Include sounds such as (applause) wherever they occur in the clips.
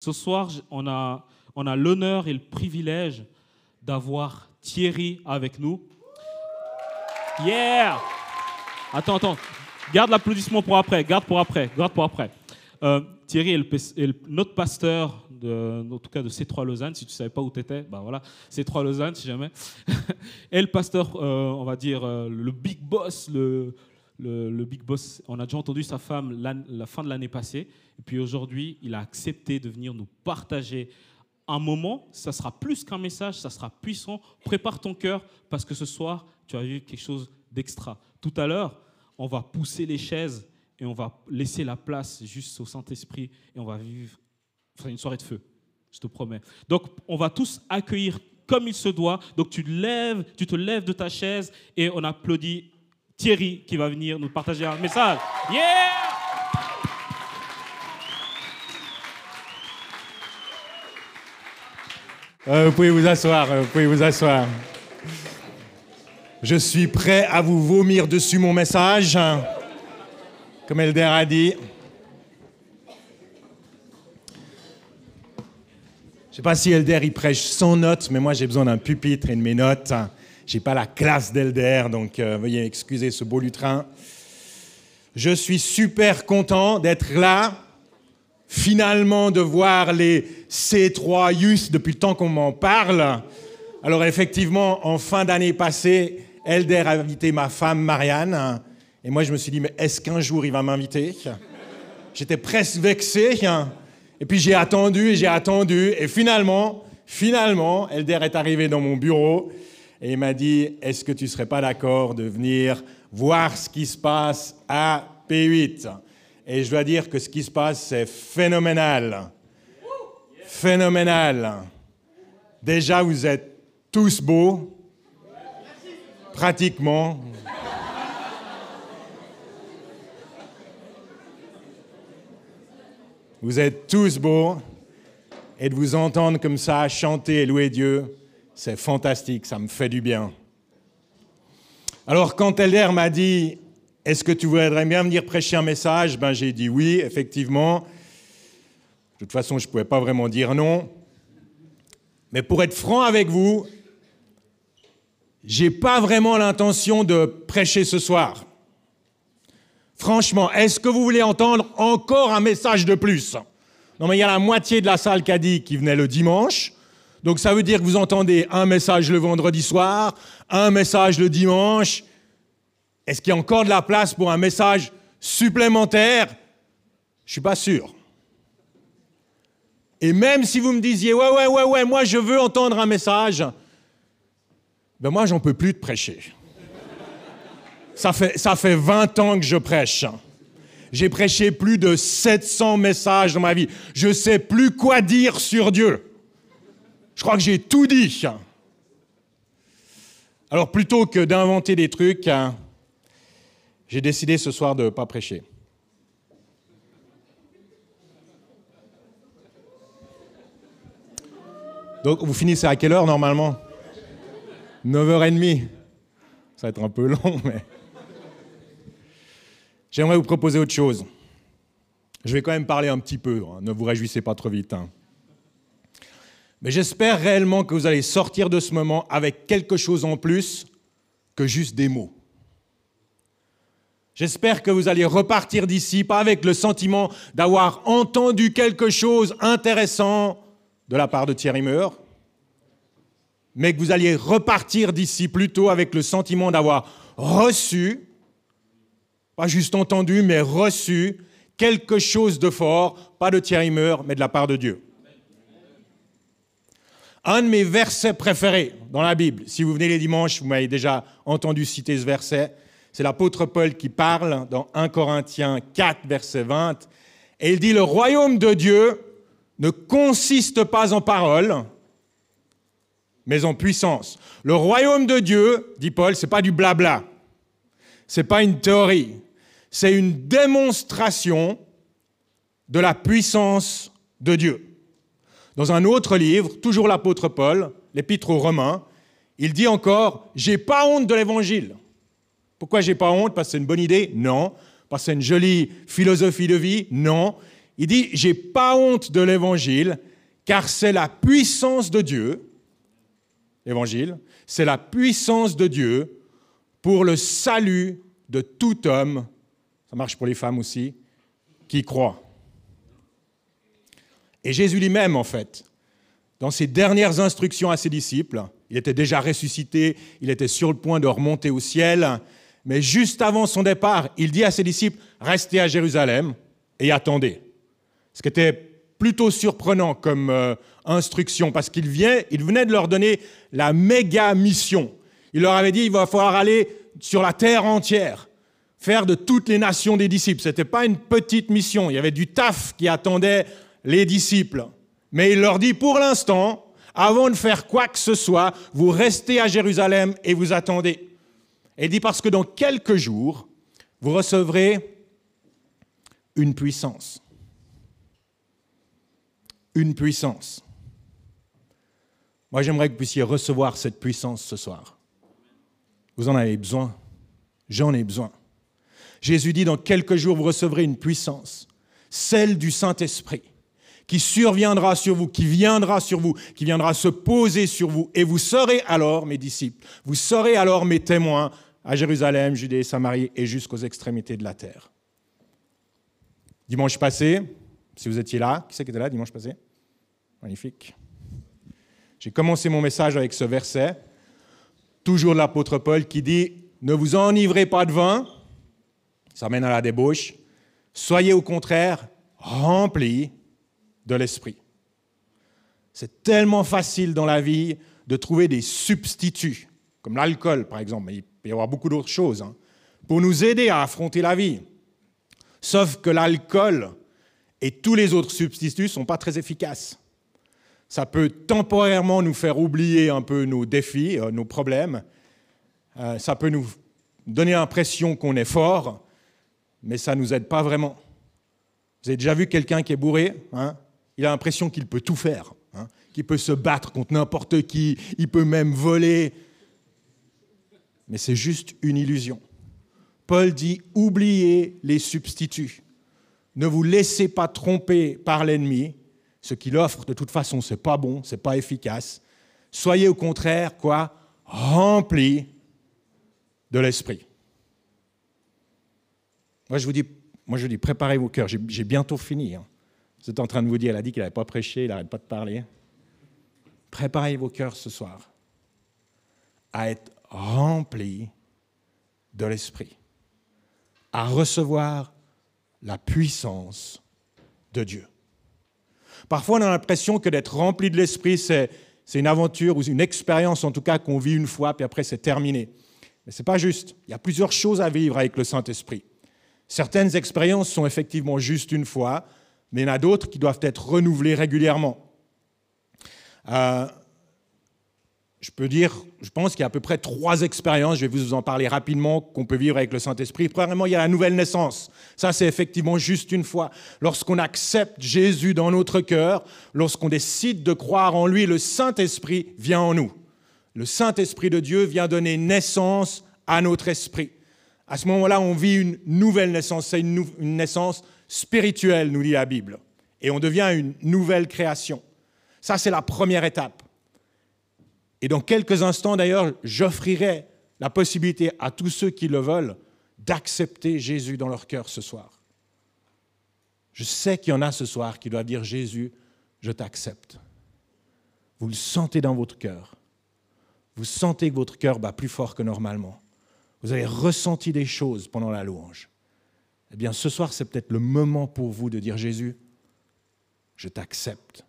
Ce soir, on a, on a l'honneur et le privilège d'avoir Thierry avec nous. Yeah Attends, attends. Garde l'applaudissement pour après. Garde pour après. Garde pour après. Euh, Thierry est, notre pasteur, de, en tout cas de C3 Lausanne. Si tu ne savais pas où tu étais, ben voilà, C3 Lausanne, si jamais. (laughs) et le pasteur, euh, on va dire, euh, le big boss, le, le, big boss. On a déjà entendu sa femme la fin de l'année passée. Et puis aujourd'hui, il a accepté de venir nous partager un moment. Ça sera plus qu'un message, ça sera puissant. Prépare ton cœur parce que ce soir, tu as vu quelque chose d'extra. Tout à l'heure, on va pousser les chaises et on va laisser la place juste au Saint-Esprit et on va vivre une soirée de feu, je te promets. Donc, on va tous accueillir comme il se doit. Donc, tu, lèves, tu te lèves de ta chaise et on applaudit Thierry qui va venir nous partager un message. Yeah! Euh, vous pouvez vous asseoir, euh, vous pouvez vous asseoir. Je suis prêt à vous vomir dessus mon message, comme Elder a dit. Je ne sais pas si Elder il prêche sans notes, mais moi j'ai besoin d'un pupitre et de mes notes. J'ai pas la classe d'Elder, donc euh, veuillez excuser ce beau lutrin. Je suis super content d'être là, finalement de voir les C3 Youth depuis le temps qu'on m'en parle. Alors effectivement, en fin d'année passée, Elder a invité ma femme Marianne, et moi je me suis dit, mais est-ce qu'un jour il va m'inviter? J'étais presque vexé, et puis j'ai attendu et j'ai attendu, et finalement, finalement, Elder est arrivé dans mon bureau, et il m'a dit, est-ce que tu ne serais pas d'accord de venir voir ce qui se passe à P8 Et je dois dire que ce qui se passe, c'est phénoménal. Phénoménal. Déjà, vous êtes tous beaux, pratiquement. Vous êtes tous beaux, et de vous entendre comme ça chanter et louer Dieu, c'est fantastique, ça me fait du bien. Alors quand Elder m'a dit, est-ce que tu voudrais bien venir prêcher un message? Ben, J'ai dit oui, effectivement. De toute façon, je ne pouvais pas vraiment dire non. Mais pour être franc avec vous, j'ai pas vraiment l'intention de prêcher ce soir. Franchement, est-ce que vous voulez entendre encore un message de plus? Non, mais il y a la moitié de la salle qui a dit qu'il venait le dimanche. Donc ça veut dire que vous entendez un message le vendredi soir, un message le dimanche. Est-ce qu'il y a encore de la place pour un message supplémentaire? Je ne suis pas sûr. Et même si vous me disiez, ouais, ouais, ouais, ouais, moi je veux entendre un message, ben moi j'en peux plus de prêcher. Ça fait, ça fait 20 ans que je prêche. J'ai prêché plus de 700 messages dans ma vie. Je ne sais plus quoi dire sur Dieu. Je crois que j'ai tout dit. Alors plutôt que d'inventer des trucs, hein, j'ai décidé ce soir de ne pas prêcher. Donc vous finissez à quelle heure normalement? 9h30. Ça va être un peu long, (laughs) mais... J'aimerais vous proposer autre chose. Je vais quand même parler un petit peu, hein. ne vous réjouissez pas trop vite. Hein. Mais j'espère réellement que vous allez sortir de ce moment avec quelque chose en plus que juste des mots. J'espère que vous allez repartir d'ici, pas avec le sentiment d'avoir entendu quelque chose intéressant de la part de Thierry Meur, mais que vous alliez repartir d'ici plutôt avec le sentiment d'avoir reçu, pas juste entendu, mais reçu quelque chose de fort, pas de Thierry Meur, mais de la part de Dieu. Un de mes versets préférés dans la Bible, si vous venez les dimanches, vous m'avez déjà entendu citer ce verset, c'est l'apôtre Paul qui parle dans 1 Corinthiens 4, verset 20, et il dit, le royaume de Dieu ne consiste pas en paroles, mais en puissance. Le royaume de Dieu, dit Paul, ce n'est pas du blabla, ce n'est pas une théorie, c'est une démonstration de la puissance de Dieu. Dans un autre livre, toujours l'apôtre Paul, l'épître aux Romains, il dit encore J'ai pas honte de l'évangile. Pourquoi j'ai pas honte? Parce que c'est une bonne idée? Non. Parce que c'est une jolie philosophie de vie? Non. Il dit, j'ai pas honte de l'évangile, car c'est la puissance de Dieu, l'évangile, c'est la puissance de Dieu pour le salut de tout homme, ça marche pour les femmes aussi, qui croit. Et Jésus lui-même, en fait, dans ses dernières instructions à ses disciples, il était déjà ressuscité, il était sur le point de remonter au ciel, mais juste avant son départ, il dit à ses disciples, restez à Jérusalem et attendez. Ce qui était plutôt surprenant comme euh, instruction, parce qu'il il venait de leur donner la méga mission. Il leur avait dit, il va falloir aller sur la terre entière, faire de toutes les nations des disciples. Ce n'était pas une petite mission, il y avait du taf qui attendait les disciples. Mais il leur dit, pour l'instant, avant de faire quoi que ce soit, vous restez à Jérusalem et vous attendez. Il dit, parce que dans quelques jours, vous recevrez une puissance. Une puissance. Moi, j'aimerais que vous puissiez recevoir cette puissance ce soir. Vous en avez besoin. J'en ai besoin. Jésus dit, dans quelques jours, vous recevrez une puissance, celle du Saint-Esprit qui surviendra sur vous, qui viendra sur vous, qui viendra se poser sur vous. Et vous serez alors mes disciples, vous serez alors mes témoins à Jérusalem, Judée, Samarie et jusqu'aux extrémités de la terre. Dimanche passé, si vous étiez là, qui c'est qui était là dimanche passé? Magnifique. J'ai commencé mon message avec ce verset, toujours l'apôtre Paul qui dit Ne vous enivrez pas de vin, ça mène à la débauche, soyez au contraire remplis de l'esprit. C'est tellement facile dans la vie de trouver des substituts, comme l'alcool par exemple, mais il peut y avoir beaucoup d'autres choses, hein, pour nous aider à affronter la vie. Sauf que l'alcool et tous les autres substituts ne sont pas très efficaces. Ça peut temporairement nous faire oublier un peu nos défis, euh, nos problèmes. Euh, ça peut nous donner l'impression qu'on est fort, mais ça ne nous aide pas vraiment. Vous avez déjà vu quelqu'un qui est bourré hein? Il a l'impression qu'il peut tout faire, hein, qu'il peut se battre contre n'importe qui, il peut même voler. Mais c'est juste une illusion. Paul dit, oubliez les substituts. Ne vous laissez pas tromper par l'ennemi. Ce qu'il offre, de toute façon, c'est pas bon, c'est pas efficace. Soyez au contraire, quoi, remplis de l'esprit. Moi, je vous dis, moi, je dis, préparez vos cœurs. J'ai bientôt fini. Hein. Vous êtes en train de vous dire, elle a dit qu'il n'avait pas prêché, il n'arrête pas de parler. Préparez vos cœurs ce soir à être remplis de l'Esprit, à recevoir la puissance de Dieu. Parfois, on a l'impression que d'être rempli de l'Esprit, c'est, une aventure ou une expérience, en tout cas, qu'on vit une fois, puis après, c'est terminé. Mais ce n'est pas juste. Il y a plusieurs choses à vivre avec le Saint-Esprit. Certaines expériences sont effectivement juste une fois, mais il y en a d'autres qui doivent être renouvelées régulièrement. Euh, je peux dire, je pense qu'il y a à peu près trois expériences, je vais vous en parler rapidement, qu'on peut vivre avec le Saint-Esprit. Premièrement, il y a la nouvelle naissance. Ça, c'est effectivement juste une fois. Lorsqu'on accepte Jésus dans notre cœur, lorsqu'on décide de croire en lui, le Saint-Esprit vient en nous. Le Saint-Esprit de Dieu vient donner naissance à notre esprit. À ce moment-là, on vit une nouvelle naissance. C'est une naissance spirituel, nous dit la Bible. Et on devient une nouvelle création. Ça, c'est la première étape. Et dans quelques instants, d'ailleurs, j'offrirai la possibilité à tous ceux qui le veulent d'accepter Jésus dans leur cœur ce soir. Je sais qu'il y en a ce soir qui doivent dire Jésus, je t'accepte. Vous le sentez dans votre cœur. Vous sentez que votre cœur bat plus fort que normalement. Vous avez ressenti des choses pendant la louange eh bien ce soir, c'est peut-être le moment pour vous de dire Jésus, je t'accepte.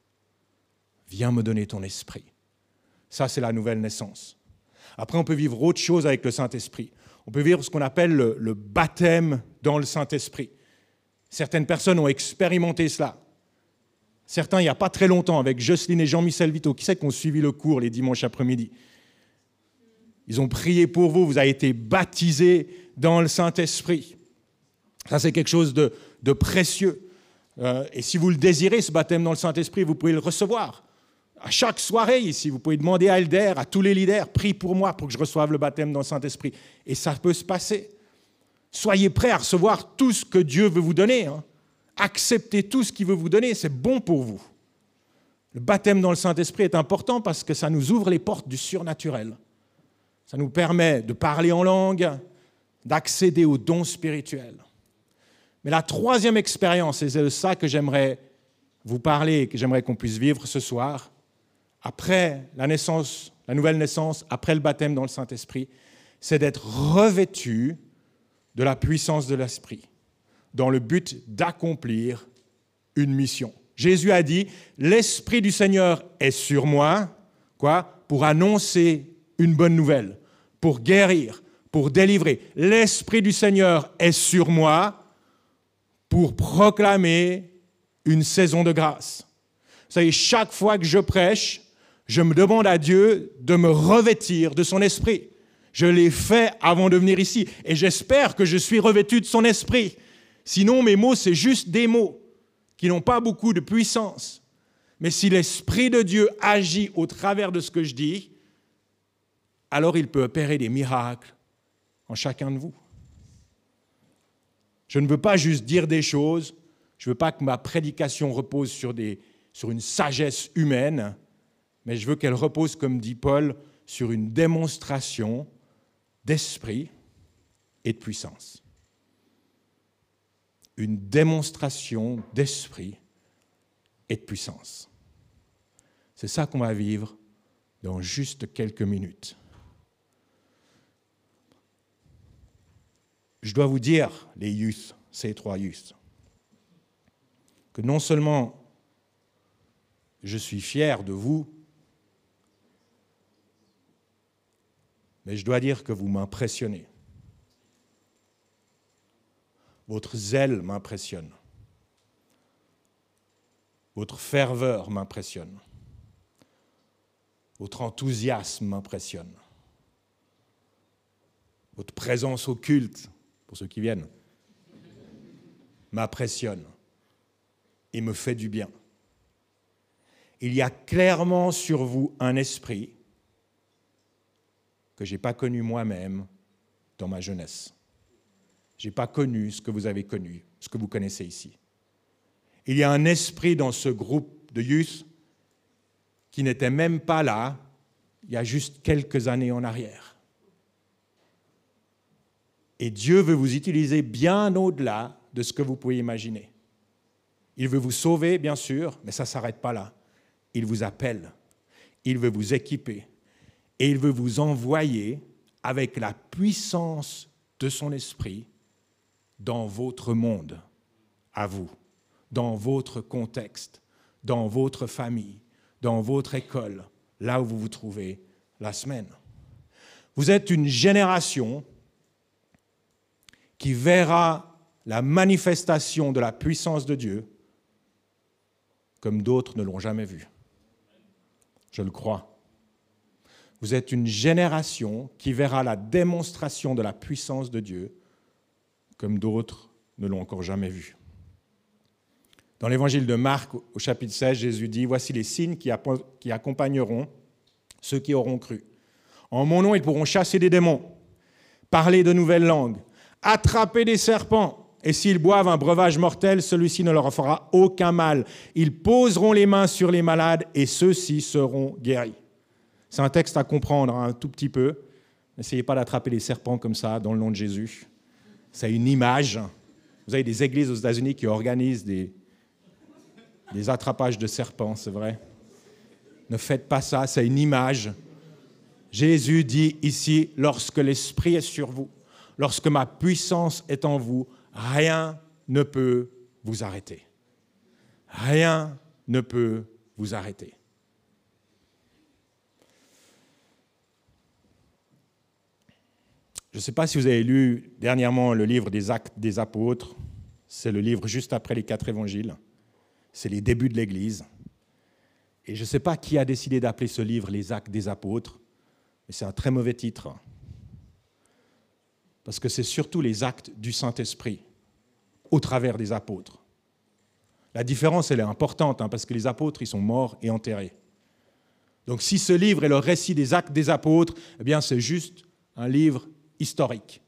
Viens me donner ton esprit. Ça, c'est la nouvelle naissance. Après, on peut vivre autre chose avec le Saint-Esprit. On peut vivre ce qu'on appelle le, baptême dans le Saint-Esprit. Certaines personnes ont expérimenté cela. Certains, il n'y a pas très longtemps, avec Jocelyne et Jean-Michel Vito, qui c'est qui ont suivi le cours les dimanches après-midi Ils ont prié pour vous, vous avez été baptisés dans le Saint-Esprit. Ça, c'est quelque chose de, précieux. Euh, et si vous le désirez, ce baptême dans le Saint-Esprit, vous pouvez le recevoir. À chaque soirée ici, vous pouvez demander à Elder, à tous les leaders, prie pour moi pour que je reçoive le baptême dans le Saint-Esprit. Et ça peut se passer. Soyez prêts à recevoir tout ce que Dieu veut vous donner. Hein. Acceptez tout ce qu'il veut vous donner, c'est bon pour vous. Le baptême dans le Saint-Esprit est important parce que ça nous ouvre les portes du surnaturel. Ça nous permet de parler en langue, d'accéder aux dons spirituels. Mais la troisième expérience, et c'est de ça que j'aimerais vous parler, que j'aimerais qu'on puisse vivre ce soir, après la naissance, la nouvelle naissance, après le baptême dans le Saint-Esprit, c'est d'être revêtu de la puissance de l'Esprit, dans le but d'accomplir une mission. Jésus a dit, l'Esprit du Seigneur est sur moi, quoi Pour annoncer une bonne nouvelle, pour guérir, pour délivrer. L'Esprit du Seigneur est sur moi pour proclamer une saison de grâce. Vous savez, chaque fois que je prêche, je me demande à Dieu de me revêtir de son esprit. Je l'ai fait avant de venir ici et j'espère que je suis revêtu de son esprit. Sinon, mes mots, c'est juste des mots qui n'ont pas beaucoup de puissance. Mais si l'Esprit de Dieu agit au travers de ce que je dis, alors il peut opérer des miracles en chacun de vous. Je ne veux pas juste dire des choses, je ne veux pas que ma prédication repose sur, une sagesse humaine, mais je veux qu'elle repose, comme dit Paul, sur une démonstration d'esprit et de puissance. Une démonstration d'esprit et de puissance. C'est ça qu'on va vivre dans juste quelques minutes. Je dois vous dire, les youth, ces trois youth, que non seulement je suis fier de vous, mais je dois dire que vous m'impressionnez. Votre zèle m'impressionne. Votre ferveur m'impressionne. Votre enthousiasme m'impressionne. Votre présence au culte, pour ceux qui viennent, m'impressionne et me fait du bien. Il y a clairement sur vous un esprit que je n'ai pas connu moi-même dans ma jeunesse. Je n'ai pas connu ce que vous avez connu, ce que vous connaissez ici. Il y a un esprit dans ce groupe de youth qui n'était même pas là il y a juste quelques années en arrière. Et Dieu veut vous utiliser bien au-delà de ce que vous pouvez imaginer. Il veut vous sauver, bien sûr, mais ça ne s'arrête pas là. Il vous appelle, il veut vous équiper, et il veut vous envoyer avec la puissance de son esprit dans votre monde, à vous, dans votre contexte, dans votre famille, dans votre école, là où vous vous trouvez la semaine. Vous êtes une génération qui verra la manifestation de la puissance de Dieu comme d'autres ne l'ont jamais vu. Je le crois. Vous êtes une génération qui verra la démonstration de la puissance de Dieu comme d'autres ne l'ont encore jamais vu. Dans l'évangile de Marc, au chapitre 16, Jésus dit, Voici les signes qui, accompagneront ceux qui auront cru. En mon nom, ils pourront chasser des démons, parler de nouvelles langues, attraper des serpents, et s'ils boivent un breuvage mortel, celui-ci ne leur fera aucun mal. Ils poseront les mains sur les malades, et ceux-ci seront guéris. C'est un texte à comprendre un tout petit peu. N'essayez pas d'attraper les serpents comme ça dans le nom de Jésus. C'est une image. Vous avez des églises aux États-Unis qui organisent des, des attrapages de serpents, c'est vrai. Ne faites pas ça, c'est une image. Jésus dit ici, lorsque l'Esprit est sur vous, lorsque ma puissance est en vous, rien ne peut vous arrêter. Rien ne peut vous arrêter. Je ne sais pas si vous avez lu dernièrement le livre des Actes des Apôtres. C'est le livre juste après les quatre évangiles. C'est les débuts de l'Église. Et je ne sais pas qui a décidé d'appeler ce livre Les Actes des Apôtres, mais c'est un très mauvais titre. Parce que c'est surtout les actes du Saint-Esprit au travers des apôtres. La différence, elle est importante, hein, parce que les apôtres, ils sont morts et enterrés. Donc si ce livre est le récit des actes des apôtres, eh bien c'est juste un livre historique.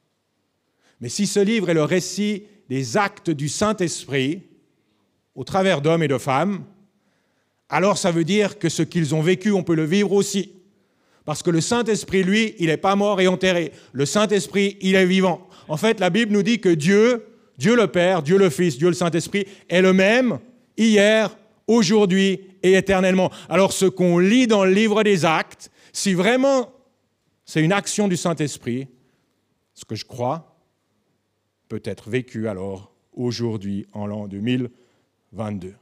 Mais si ce livre est le récit des actes du Saint-Esprit, au travers d'hommes et de femmes, alors ça veut dire que ce qu'ils ont vécu, on peut le vivre aussi. Parce que le Saint-Esprit, lui, il n'est pas mort et enterré. Le Saint-Esprit, il est vivant. En fait, la Bible nous dit que Dieu, Dieu le Père, Dieu le Fils, Dieu le Saint-Esprit, est le même hier, aujourd'hui et éternellement. Alors ce qu'on lit dans le livre des actes, si vraiment c'est une action du Saint-Esprit, ce que je crois, peut être vécu alors aujourd'hui en l'an 2022.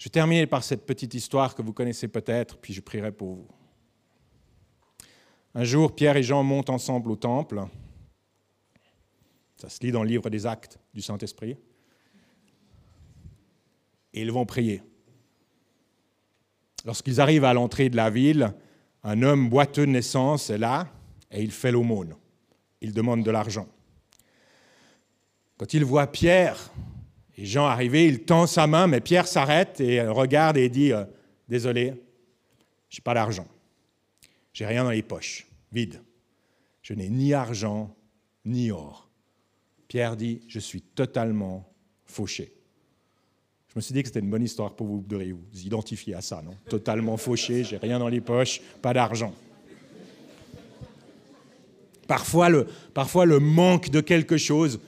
Je vais par cette petite histoire que vous connaissez peut-être, puis je prierai pour vous. Un jour, Pierre et Jean montent ensemble au temple. Ça se lit dans le livre des actes du Saint-Esprit. Et ils vont prier. Lorsqu'ils arrivent à l'entrée de la ville, un homme boiteux de naissance est là et il fait l'aumône. Il demande de l'argent. Quand il voit Pierre et Jean arriver, il tend sa main, mais Pierre s'arrête et regarde et dit euh, Désolé, je n'ai pas d'argent. J'ai rien dans les poches, vide. Je n'ai ni argent ni or. Pierre dit Je suis totalement fauché. Je me suis dit que c'était une bonne histoire pour vous de vous identifier à ça, non? Totalement fauché, j'ai rien dans les poches, pas d'argent. Parfois, le manque de quelque chose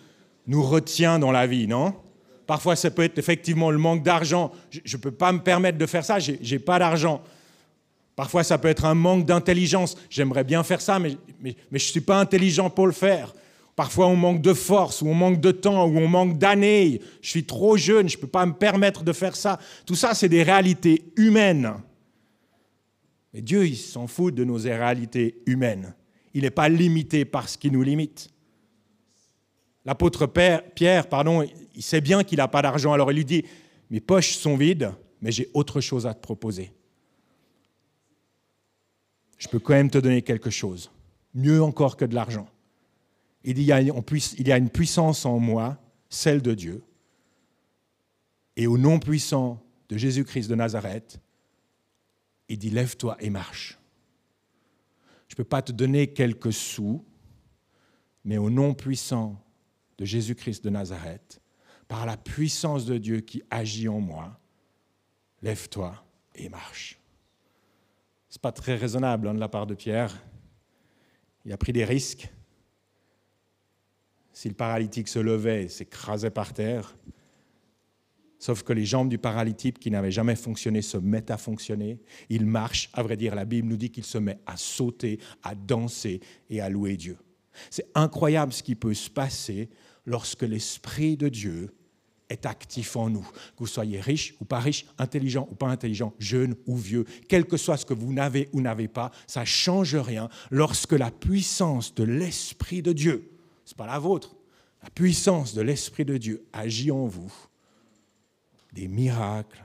nous retient dans la vie, non? Parfois, ça peut être effectivement le manque d'argent. Je ne peux pas me permettre de faire ça, je n'ai pas d'argent. Parfois, ça peut être un manque d'intelligence. J'aimerais bien faire ça, mais, je ne suis pas intelligent pour le faire. Parfois, on manque de force, ou on manque de temps, ou on manque d'années. Je suis trop jeune, je ne peux pas me permettre de faire ça. Tout ça, c'est des réalités humaines. Mais Dieu, il s'en fout de nos réalités humaines. Il n'est pas limité par ce qui nous limite. L'apôtre Pierre, pardon, il sait bien qu'il n'a pas d'argent, alors il lui dit, mes poches sont vides, mais j'ai autre chose à te proposer. Je peux quand même te donner quelque chose, mieux encore que de l'argent. Il dit, il y a une puissance en moi, celle de Dieu, et au nom puissant de Jésus-Christ de Nazareth, il dit, lève-toi et marche. Je ne peux pas te donner quelques sous, mais au nom puissant de Jésus-Christ de Nazareth, par la puissance de Dieu qui agit en moi, lève-toi et marche. Ce n'est pas très raisonnable hein, de la part de Pierre. Il a pris des risques. Si le paralytique se levait et s'écrasait par terre, sauf que les jambes du paralytique qui n'avaient jamais fonctionné se mettent à fonctionner. Il marche, à vrai dire, la Bible nous dit qu'il se met à sauter, à danser et à louer Dieu. C'est incroyable ce qui peut se passer lorsque l'Esprit de Dieu est actif en nous. Que vous soyez riche ou pas riche, intelligent ou pas intelligent, jeune ou vieux, quel que soit ce que vous n'avez ou n'avez pas, ça ne change rien lorsque la puissance de l'Esprit de Dieu, ce n'est pas la vôtre, la puissance de l'Esprit de Dieu agit en vous. Des miracles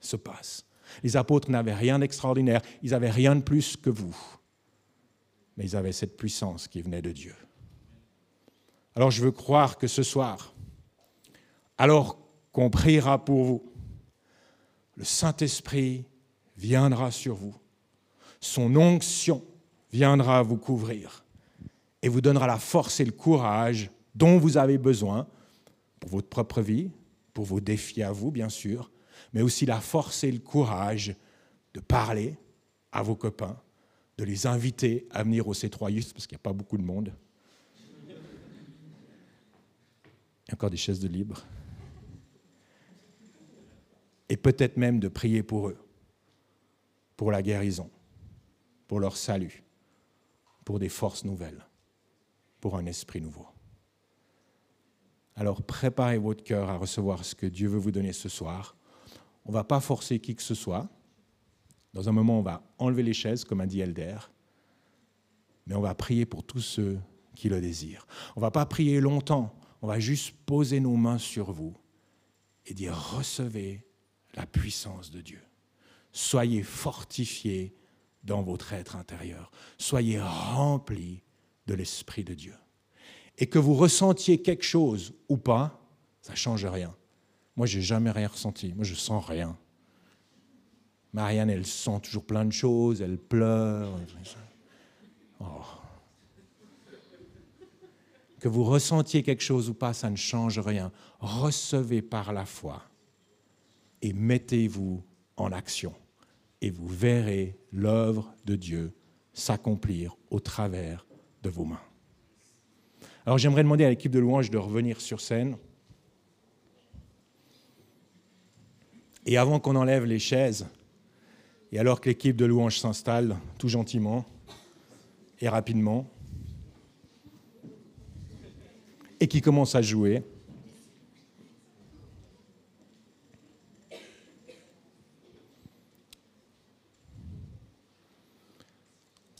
se passent. Les apôtres n'avaient rien d'extraordinaire, ils n'avaient rien de plus que vous, mais ils avaient cette puissance qui venait de Dieu. Alors je veux croire que ce soir, alors qu'on priera pour vous, le Saint-Esprit viendra sur vous. Son onction viendra vous couvrir et vous donnera la force et le courage dont vous avez besoin pour votre propre vie, pour vos défis à vous, bien sûr, mais aussi la force et le courage de parler à vos copains, de les inviter à venir au C3 parce qu'il n'y a pas beaucoup de monde, Il y a encore des chaises de libre. Et peut-être même de prier pour eux, pour la guérison, pour leur salut, pour des forces nouvelles, pour un esprit nouveau. Alors préparez votre cœur à recevoir ce que Dieu veut vous donner ce soir. On ne va pas forcer qui que ce soit. Dans un moment, on va enlever les chaises, comme a dit Elder, mais on va prier pour tous ceux qui le désirent. On ne va pas prier longtemps on va juste poser nos mains sur vous et dire recevez la puissance de Dieu. Soyez fortifiés dans votre être intérieur. Soyez remplis de l'Esprit de Dieu. Et que vous ressentiez quelque chose ou pas, ça ne change rien. Moi, j'ai jamais rien ressenti. Moi, je sens rien. Marianne, elle sent toujours plein de choses, elle pleure. Oh. Que vous ressentiez quelque chose ou pas, ça ne change rien. Recevez par la foi et mettez-vous en action. Et vous verrez l'œuvre de Dieu s'accomplir au travers de vos mains. Alors j'aimerais demander à l'équipe de louange de revenir sur scène. Et avant qu'on enlève les chaises, et alors que l'équipe de louange s'installe tout gentiment et rapidement, et qui commence à jouer,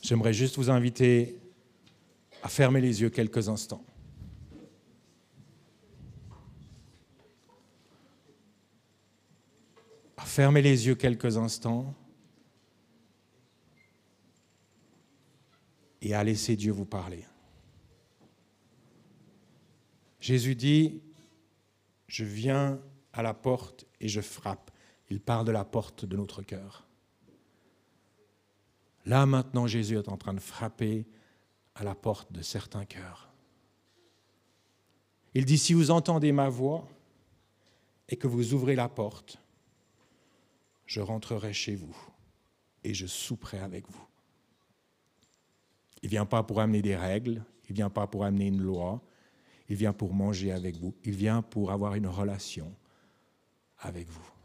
j'aimerais juste vous inviter à fermer les yeux quelques instants. À fermer les yeux quelques instants et à laisser Dieu vous parler. Jésus dit, je viens à la porte et je frappe. Il parle de la porte de notre cœur. Là maintenant, Jésus est en train de frapper à la porte de certains cœurs. Il dit, si vous entendez ma voix et que vous ouvrez la porte, je rentrerai chez vous et je souperai avec vous. Il ne vient pas pour amener des règles, il ne vient pas pour amener une loi, il vient pour manger avec vous, il vient pour avoir une relation avec vous.